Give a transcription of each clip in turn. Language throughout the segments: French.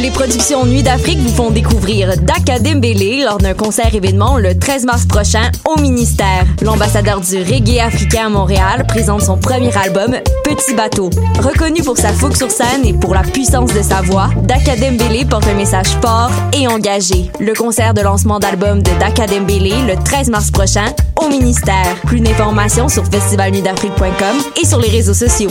Les productions Nuit d'Afrique vous font découvrir Daka Dembélé lors d'un concert événement le 13 mars prochain au ministère. L'ambassadeur du reggae africain à Montréal présente son premier album Petit bateau. Reconnu pour sa fougue sur scène et pour la puissance de sa voix, Daka Dembélé porte un message fort et engagé. Le concert de lancement d'album de Daka Dembélé le 13 mars prochain au ministère. Plus d'informations sur festivalnuitdafrique.com et sur les réseaux sociaux.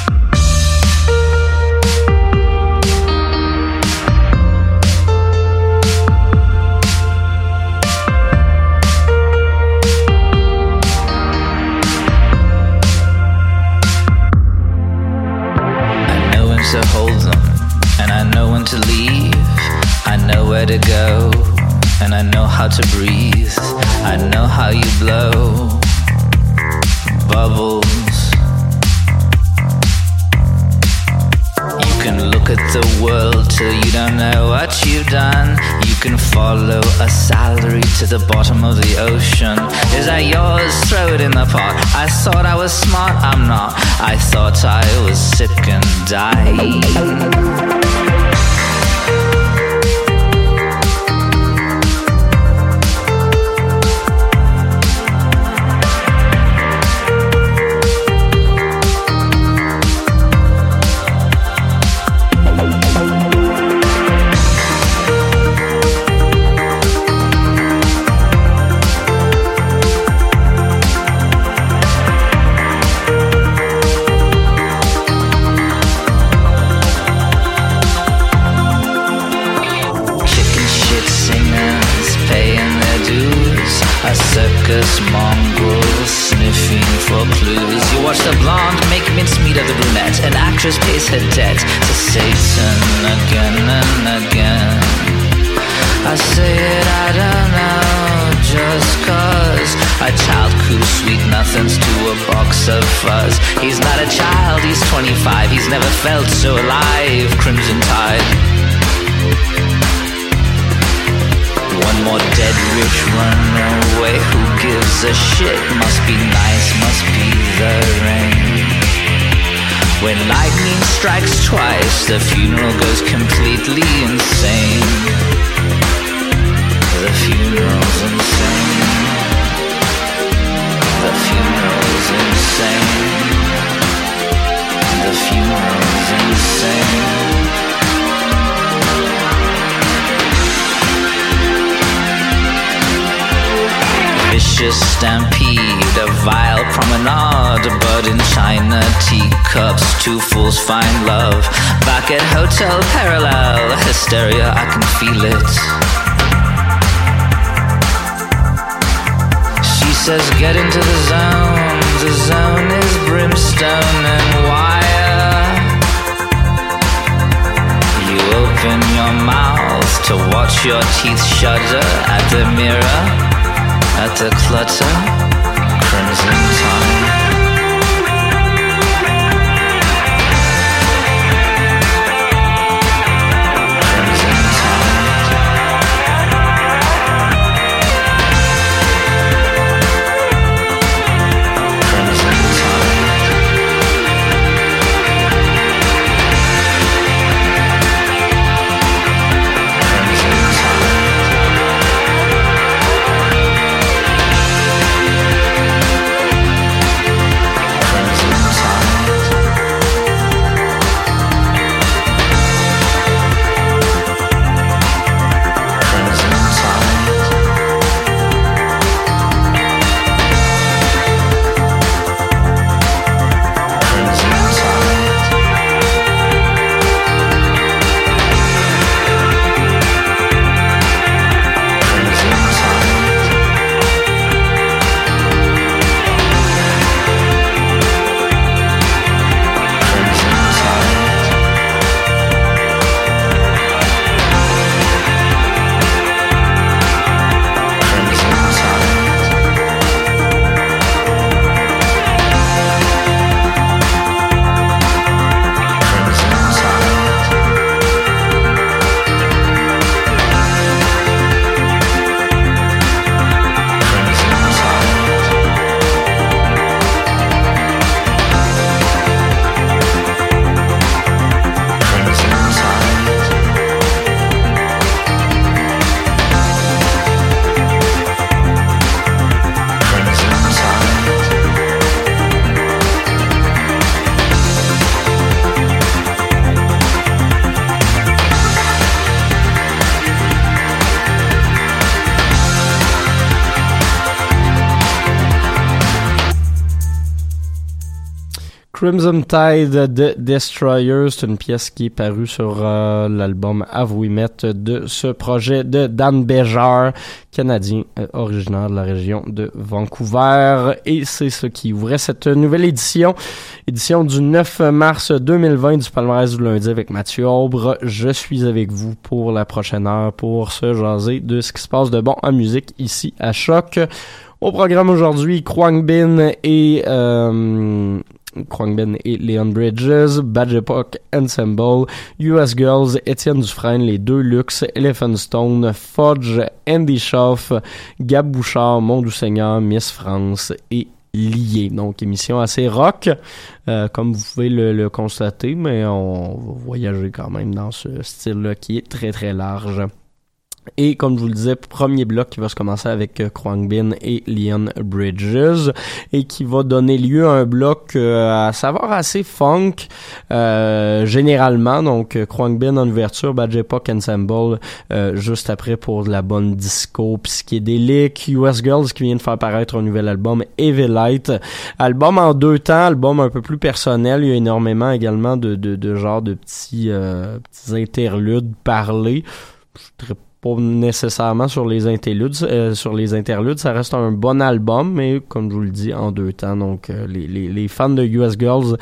To hold them, and I know when to leave. I know where to go, and I know how to breathe. I know how you blow bubbles. You can look at the world till you don't know what you've done. Can follow a salary to the bottom of the ocean. Is that yours? Throw it in the pot. I thought I was smart, I'm not. I thought I was sick and dying. Actress pays her debt to Satan again and again. I say it, I don't know, just cause a child coos sweet nothings to a box of fuzz. He's not a child, he's 25, he's never felt so alive. Crimson Tide. One more dead rich runaway. Who gives a shit? Must be nice, must be the rain. When lightning strikes twice, the funeral goes completely insane. The funeral's insane. The funeral's insane. The funeral's insane. Vicious stampede, a vile promenade, a bud in china teacups, two fools find love. Back at Hotel Parallel, hysteria, I can feel it. She says, get into the zone, the zone is brimstone and wire. You open your mouth to watch your teeth shudder at the mirror at the clutter, Crimson Tide de Destroyer, c'est une pièce qui est parue sur euh, l'album Have Met de ce projet de Dan Béjar, canadien euh, originaire de la région de Vancouver. Et c'est ce qui ouvrait cette nouvelle édition, édition du 9 mars 2020 du palmarès du lundi avec Mathieu Aubre. Je suis avec vous pour la prochaine heure pour se jaser de ce qui se passe de bon en musique ici à Choc. Au programme aujourd'hui, Kwang Bin et... Euh, Kwangben et Leon Bridges, Badge Epoch Ensemble, US Girls, Étienne Dufresne, les deux Lux, Elephant Stone, Fudge, Andy Schaff, Gab Bouchard, Mon Doux Seigneur, Miss France et Lié. Donc émission assez rock, euh, comme vous pouvez le, le constater, mais on va voyager quand même dans ce style-là qui est très très large. Et comme je vous le disais, premier bloc qui va se commencer avec euh, Kwang Bin et Leon Bridges et qui va donner lieu à un bloc euh, à savoir assez funk euh, généralement. Donc euh, Kwang Bin en ouverture, Bad Epoch Ensemble euh, juste après pour de la bonne disco psychédélique. US Girls qui vient de faire paraître un nouvel album Light Album en deux temps, album un peu plus personnel. Il y a énormément également de, de, de genre de petits, euh, petits interludes parlés. Je pas nécessairement sur les interludes, euh, sur les interludes, ça reste un bon album, mais comme je vous le dis, en deux temps. Donc, euh, les, les, les fans de US Girls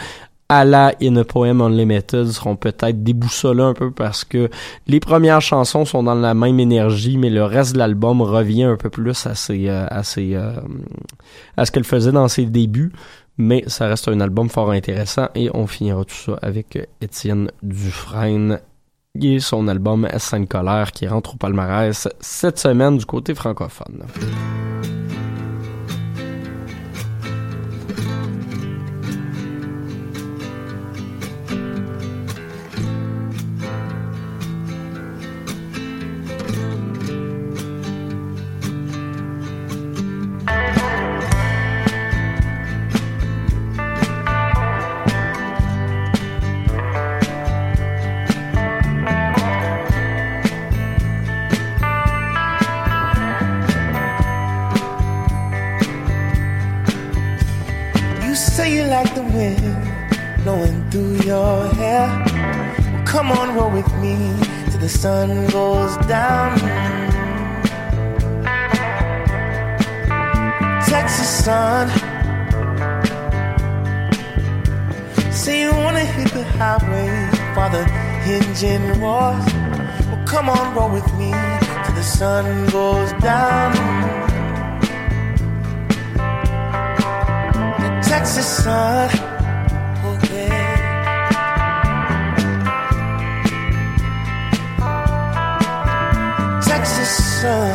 à la In a Poem Unlimited seront peut-être déboussolés un peu parce que les premières chansons sont dans la même énergie, mais le reste de l'album revient un peu plus à ses, euh, à ses, euh, à ce qu'elle faisait dans ses débuts. Mais ça reste un album fort intéressant et on finira tout ça avec Étienne Dufresne et son album Sainte Colère qui rentre au palmarès cette semaine du côté francophone. Come on, roll with me till the sun goes down. Texas sun. Say you wanna hit the highway for the engine roars. Well, come on, roll with me till the sun goes down. The Texas sun. Sun.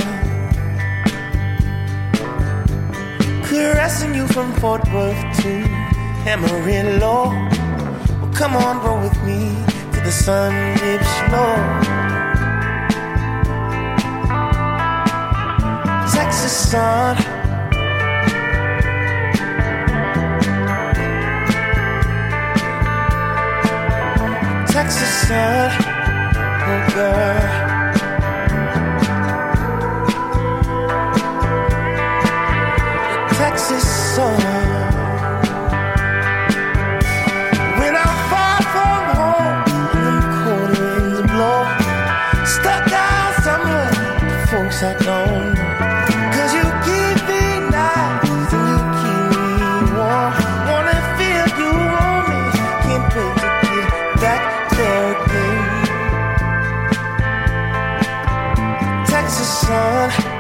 Caressing you from Fort Worth to Amarillo. Well, come on, roll with me to the sun dips low. Texas sun. Texas sun, oh girl. the sun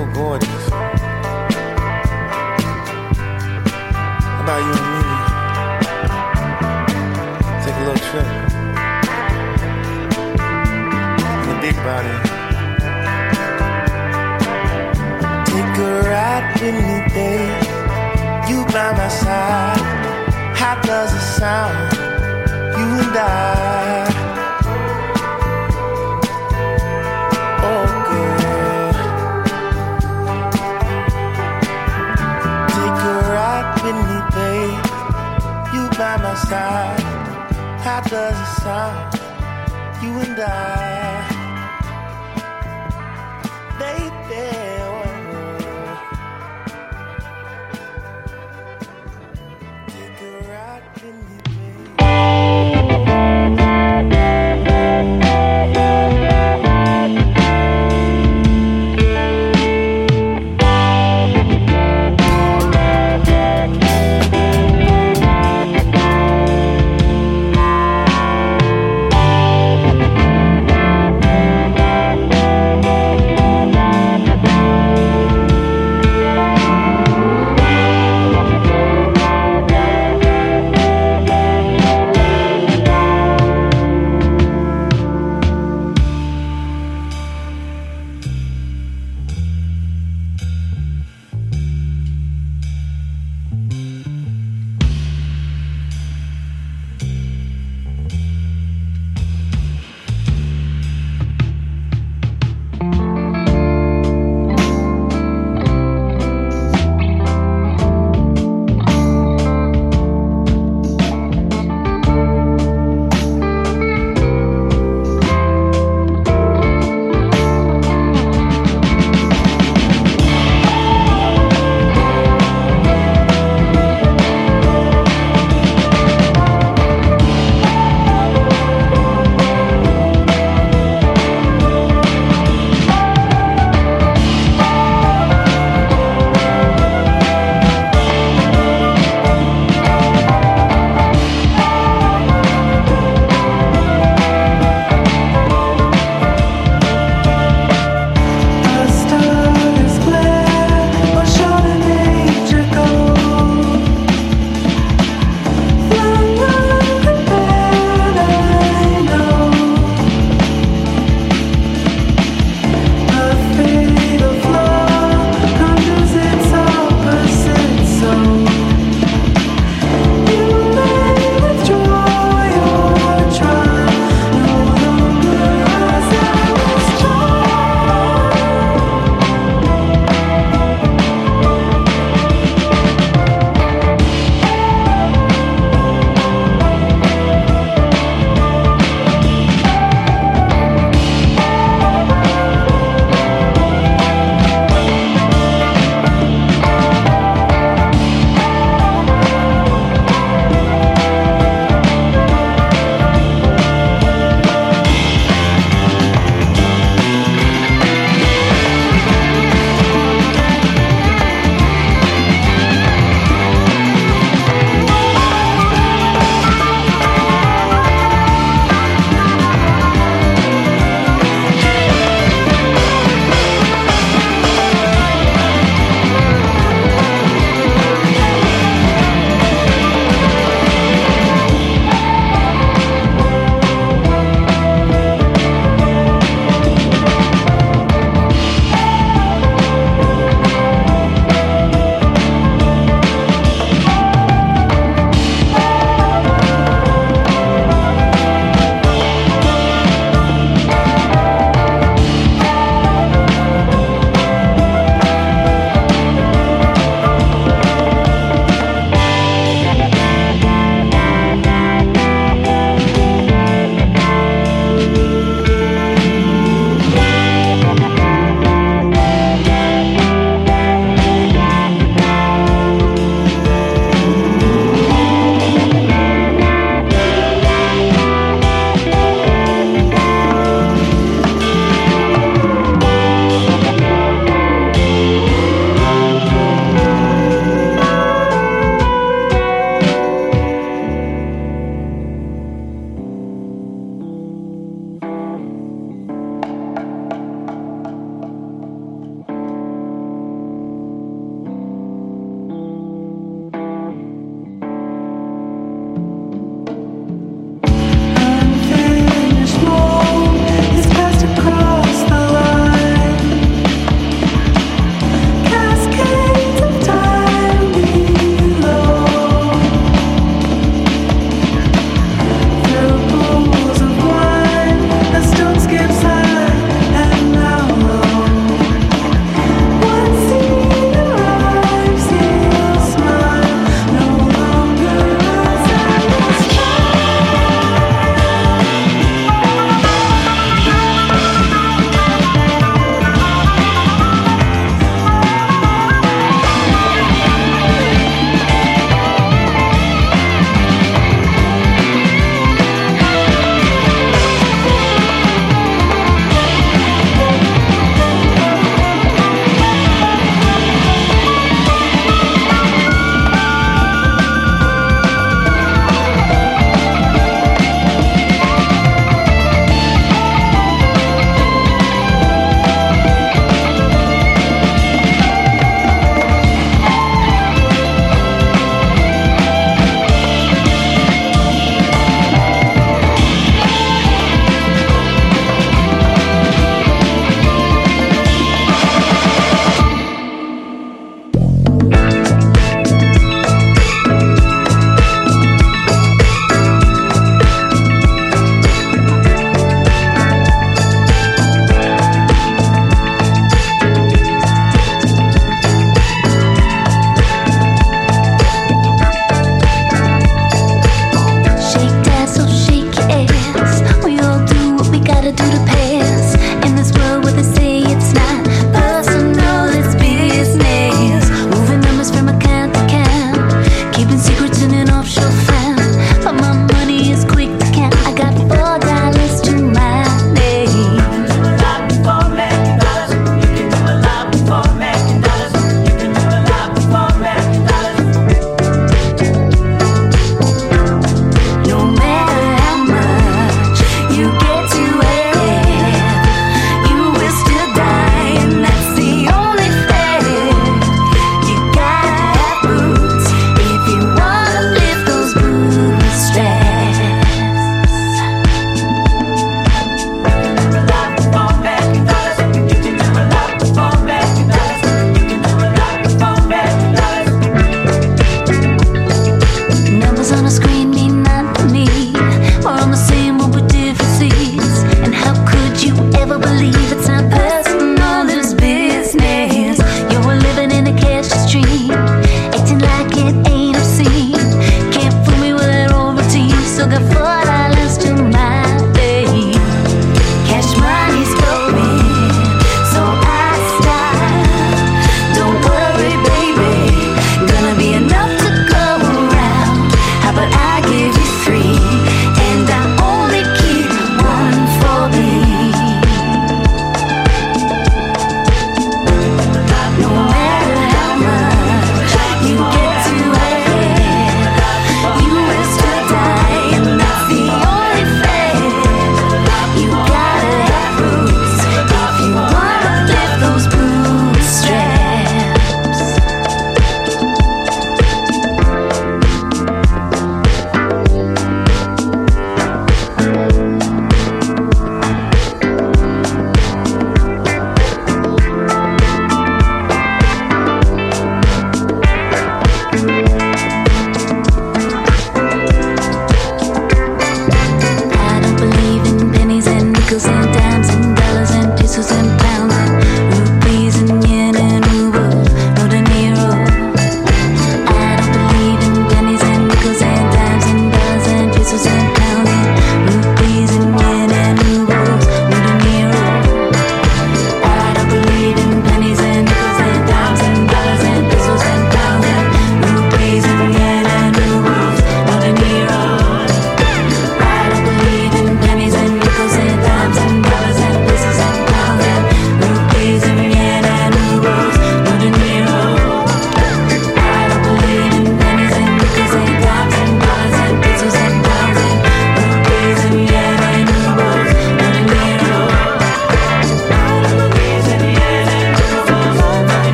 still going.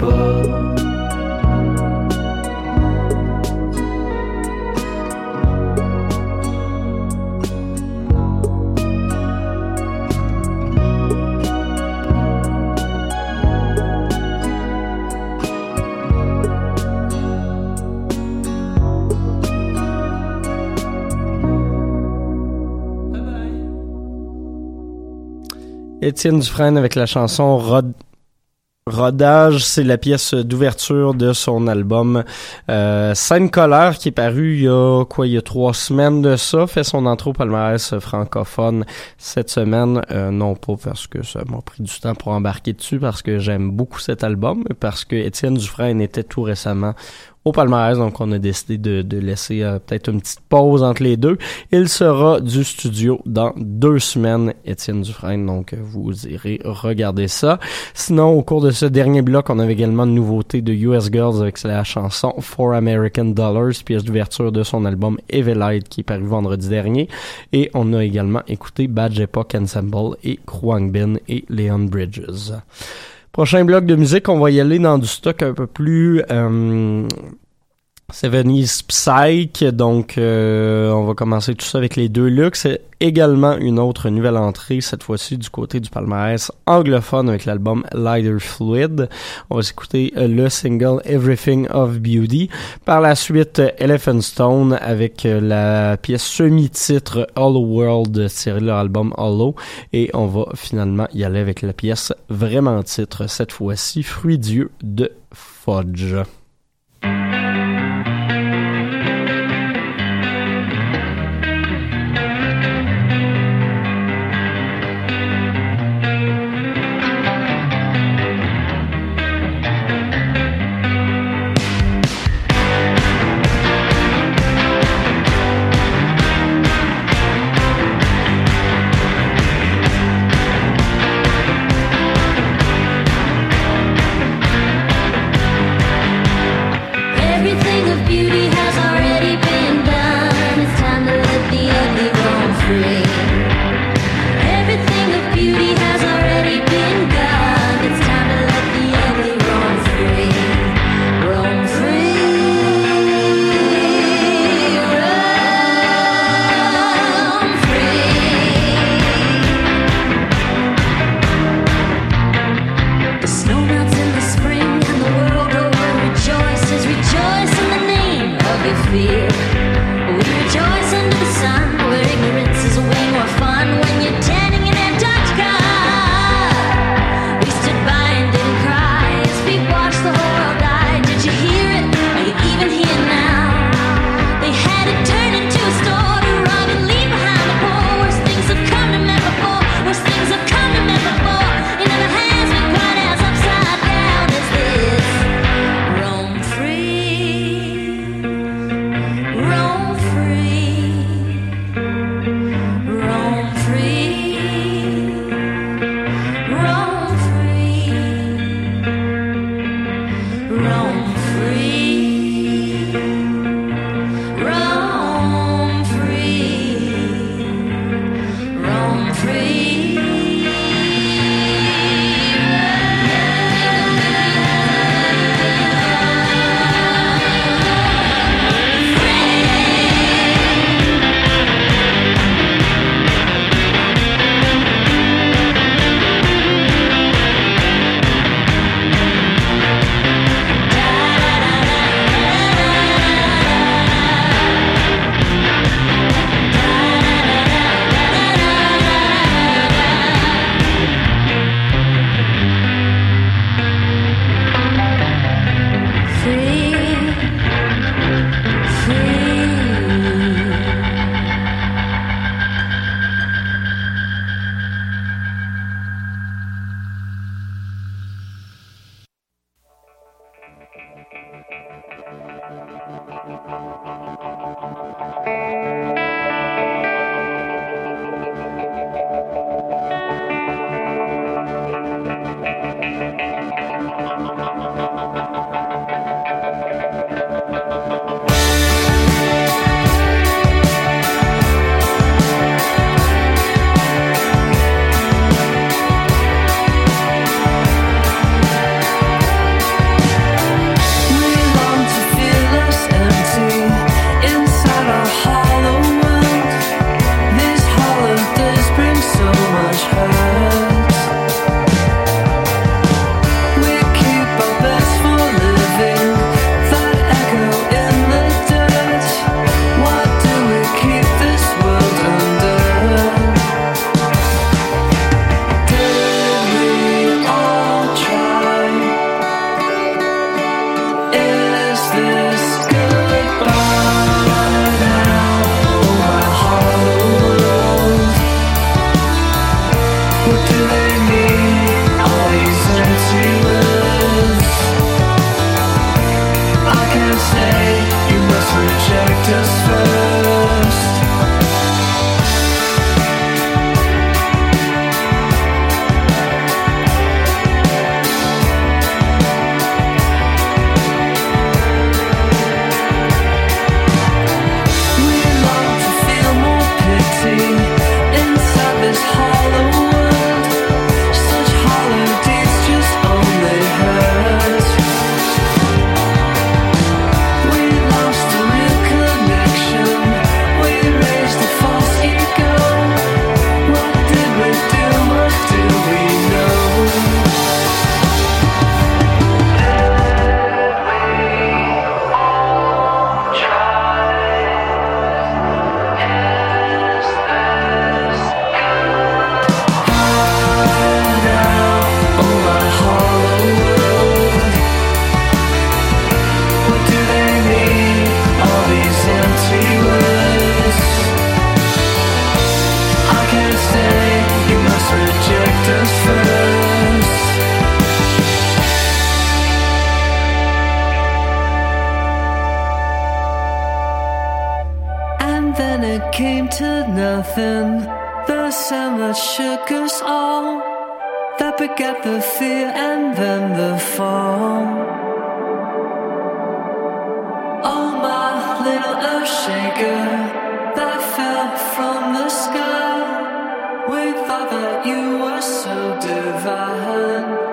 Pas. Étienne Dufresne avec la chanson Rod- Rodage, c'est la pièce d'ouverture de son album euh, Scène colère qui est paru il y a quoi il y a trois semaines de ça, fait son intro palmarès francophone cette semaine, euh, non pas parce que ça m'a pris du temps pour embarquer dessus, parce que j'aime beaucoup cet album, parce que Étienne Dufresne était tout récemment au palmarès, donc on a décidé de, de laisser euh, peut-être une petite pause entre les deux. Il sera du studio dans deux semaines, Étienne Dufresne, donc euh, vous irez regarder ça. Sinon, au cours de ce dernier bloc, on avait également une nouveauté de US Girls avec la chanson For American Dollars, pièce d'ouverture de son album Evelite qui est paru vendredi dernier. Et on a également écouté Badge Epoch Ensemble et Kruang Bin et Leon Bridges. Prochain bloc de musique, on va y aller dans du stock un peu plus euh, Seventies Psych, donc euh, on va commencer tout ça avec les deux. C'est également une autre nouvelle entrée, cette fois-ci du côté du palmarès anglophone avec l'album Lighter Fluid. On va s'écouter euh, le single Everything of Beauty. Par la suite, Elephant Stone avec euh, la pièce semi-titre Hollow World tirée de leur album Hollow. Et on va finalement y aller avec la pièce vraiment titre, cette fois-ci Fruit Dieu de Fudge. one.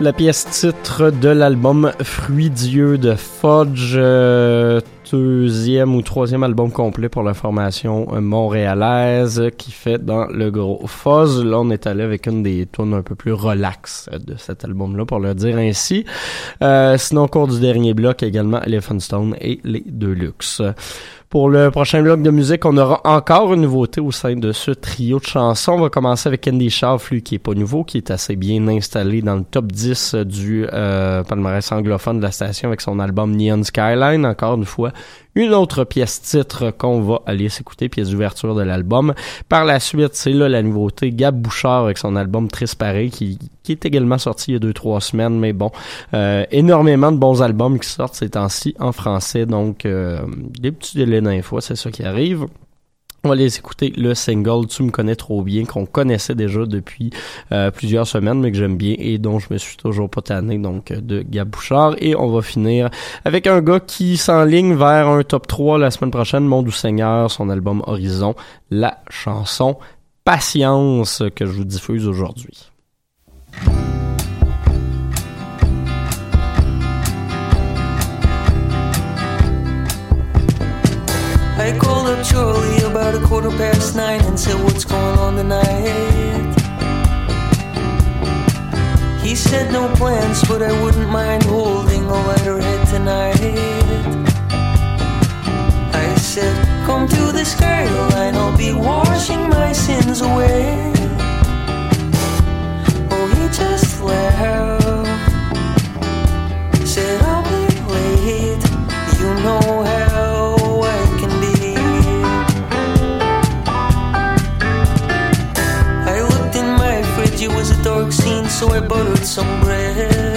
La pièce titre de l'album Fruit Dieu de Fudge. euh, deuxième ou troisième album complet pour la formation montréalaise qui fait dans le gros fuzz. Là, on est allé avec une des tunes un peu plus relax de cet album-là, pour le dire ainsi. Euh, sinon, au cours du dernier bloc, également Elephant Stone et les Deluxe. Pour le prochain bloc de musique, on aura encore une nouveauté au sein de ce trio de chansons. On va commencer avec Andy Schaff, lui, qui est pas nouveau, qui est assez bien installé dans le top 10 du euh, palmarès anglophone de la station avec son album Neon Skyline. Encore une fois, une autre pièce titre qu'on va aller s'écouter, pièce d'ouverture de l'album. Par la suite, c'est là la nouveauté, Gab Bouchard avec son album Triste Pareil, qui, qui est également sorti il y a deux, trois semaines, mais bon, euh, énormément de bons albums qui sortent ces temps-ci en français, donc euh, des petits délais d'infos, c'est ça qui arrive. On va aller écouter le single Tu me connais trop bien qu'on connaissait déjà depuis euh, plusieurs semaines mais que j'aime bien et dont je me suis toujours pas tanné donc euh, de Gab Bouchard et on va finir avec un gars qui s'enligne vers un top 3 la semaine prochaine Mon doux Seigneur son album Horizon la chanson Patience que je vous diffuse aujourd'hui. I quarter past nine and said, What's going on tonight? He said, No plans, but I wouldn't mind holding a lighter head tonight. I said, Come to the skyline, I'll be washing my sins away. Oh, he just laughed. Said, I'll be late, you know how dark scene, so I buttered some bread.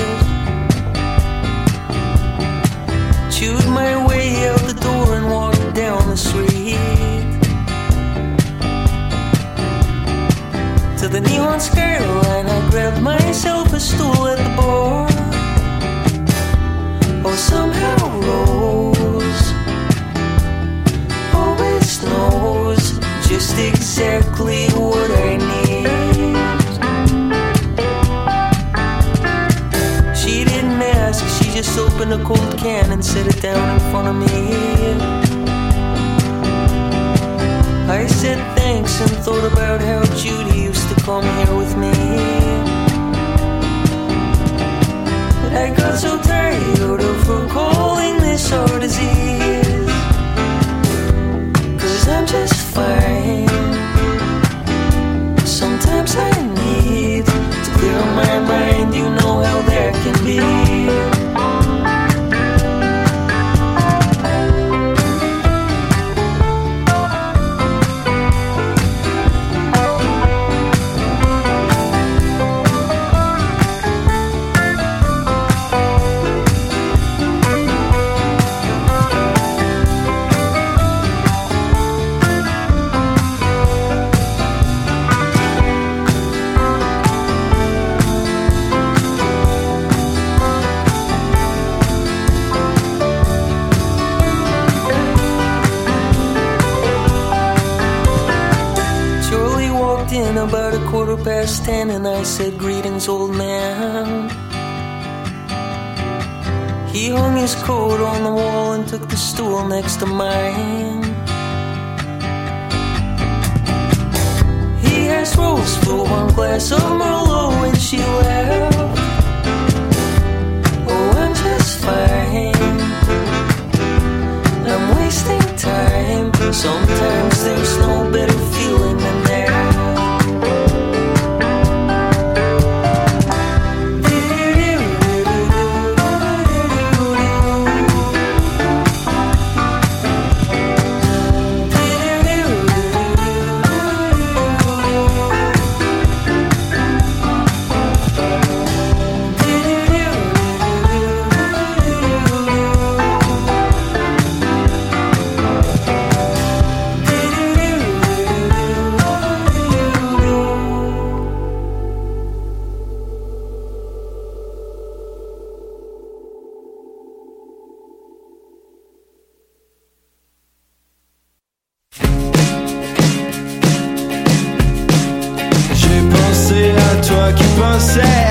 Chewed my way out the door and walked down the street. To the neon skyline, I grabbed myself a stool at the bar. Oh, somehow Rose always knows just exactly what I need. Just opened a cold can and set it down in front of me. I said thanks and thought about how Judy used to come here with me. But I got so tired of her calling this our disease. Cause I'm just fine. Sometimes I need said, Greetings, old man. He hung his coat on the wall and took the stool next to mine. Pensais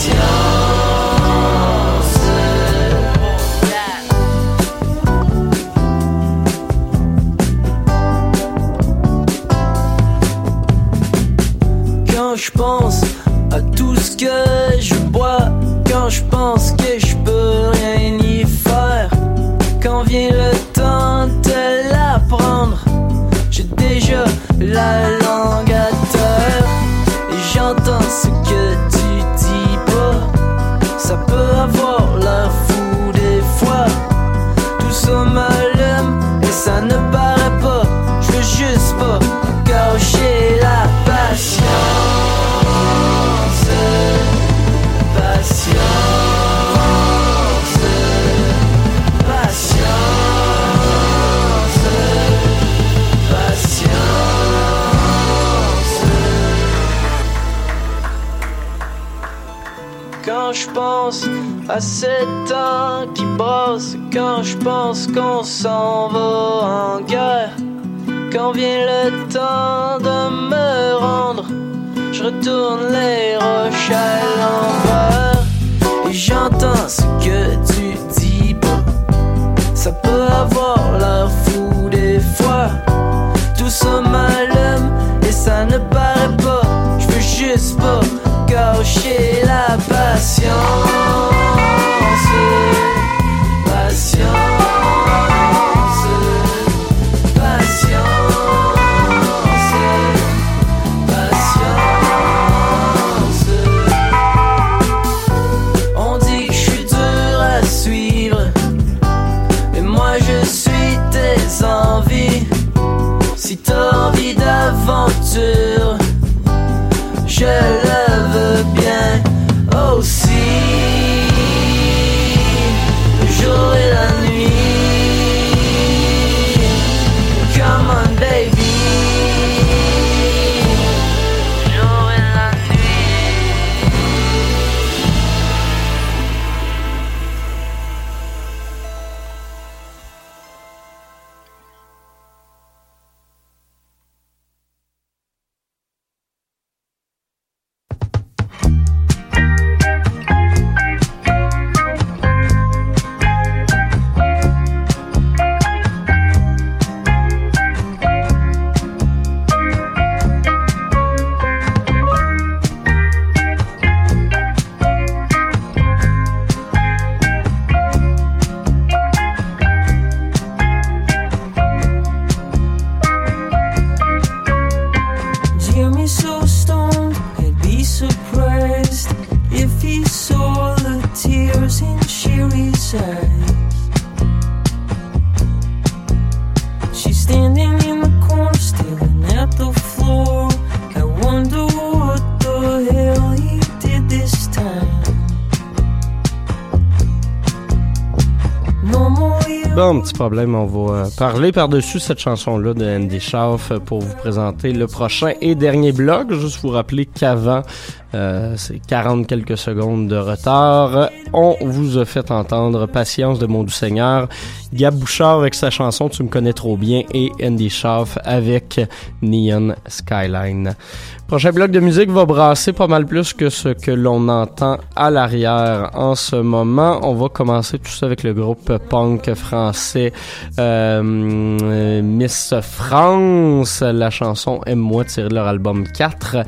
Patience. Et problème, on va euh, parler par-dessus cette chanson-là de Andy Schaaf pour vous présenter le prochain et dernier blog. Juste vous rappeler qu'avant euh, c'est 40 quelques secondes de retard. On vous a fait entendre Patience de mon doux Seigneur, Gab Bouchard avec sa chanson Tu me connais trop bien et Andy Schaaf avec Neon Skyline. Prochain bloc de musique va brasser pas mal plus que ce que l'on entend à l'arrière en ce moment. On va commencer tout ça avec le groupe punk français euh, Miss France. La chanson Aime-moi tirée de leur album 4.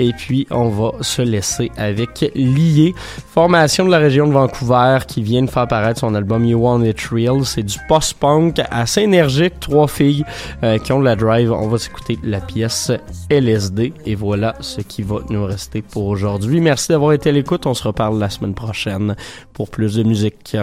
Et puis on va se laisser avec Lié, formation de la région de Vancouver qui vient de faire apparaître son album You Want It Real. C'est du post-punk assez énergique, trois filles euh, qui ont de la drive. On va s'écouter la pièce LSD et voilà ce qui va nous rester pour aujourd'hui. Merci d'avoir été à l'écoute. On se reparle la semaine prochaine pour plus de musique.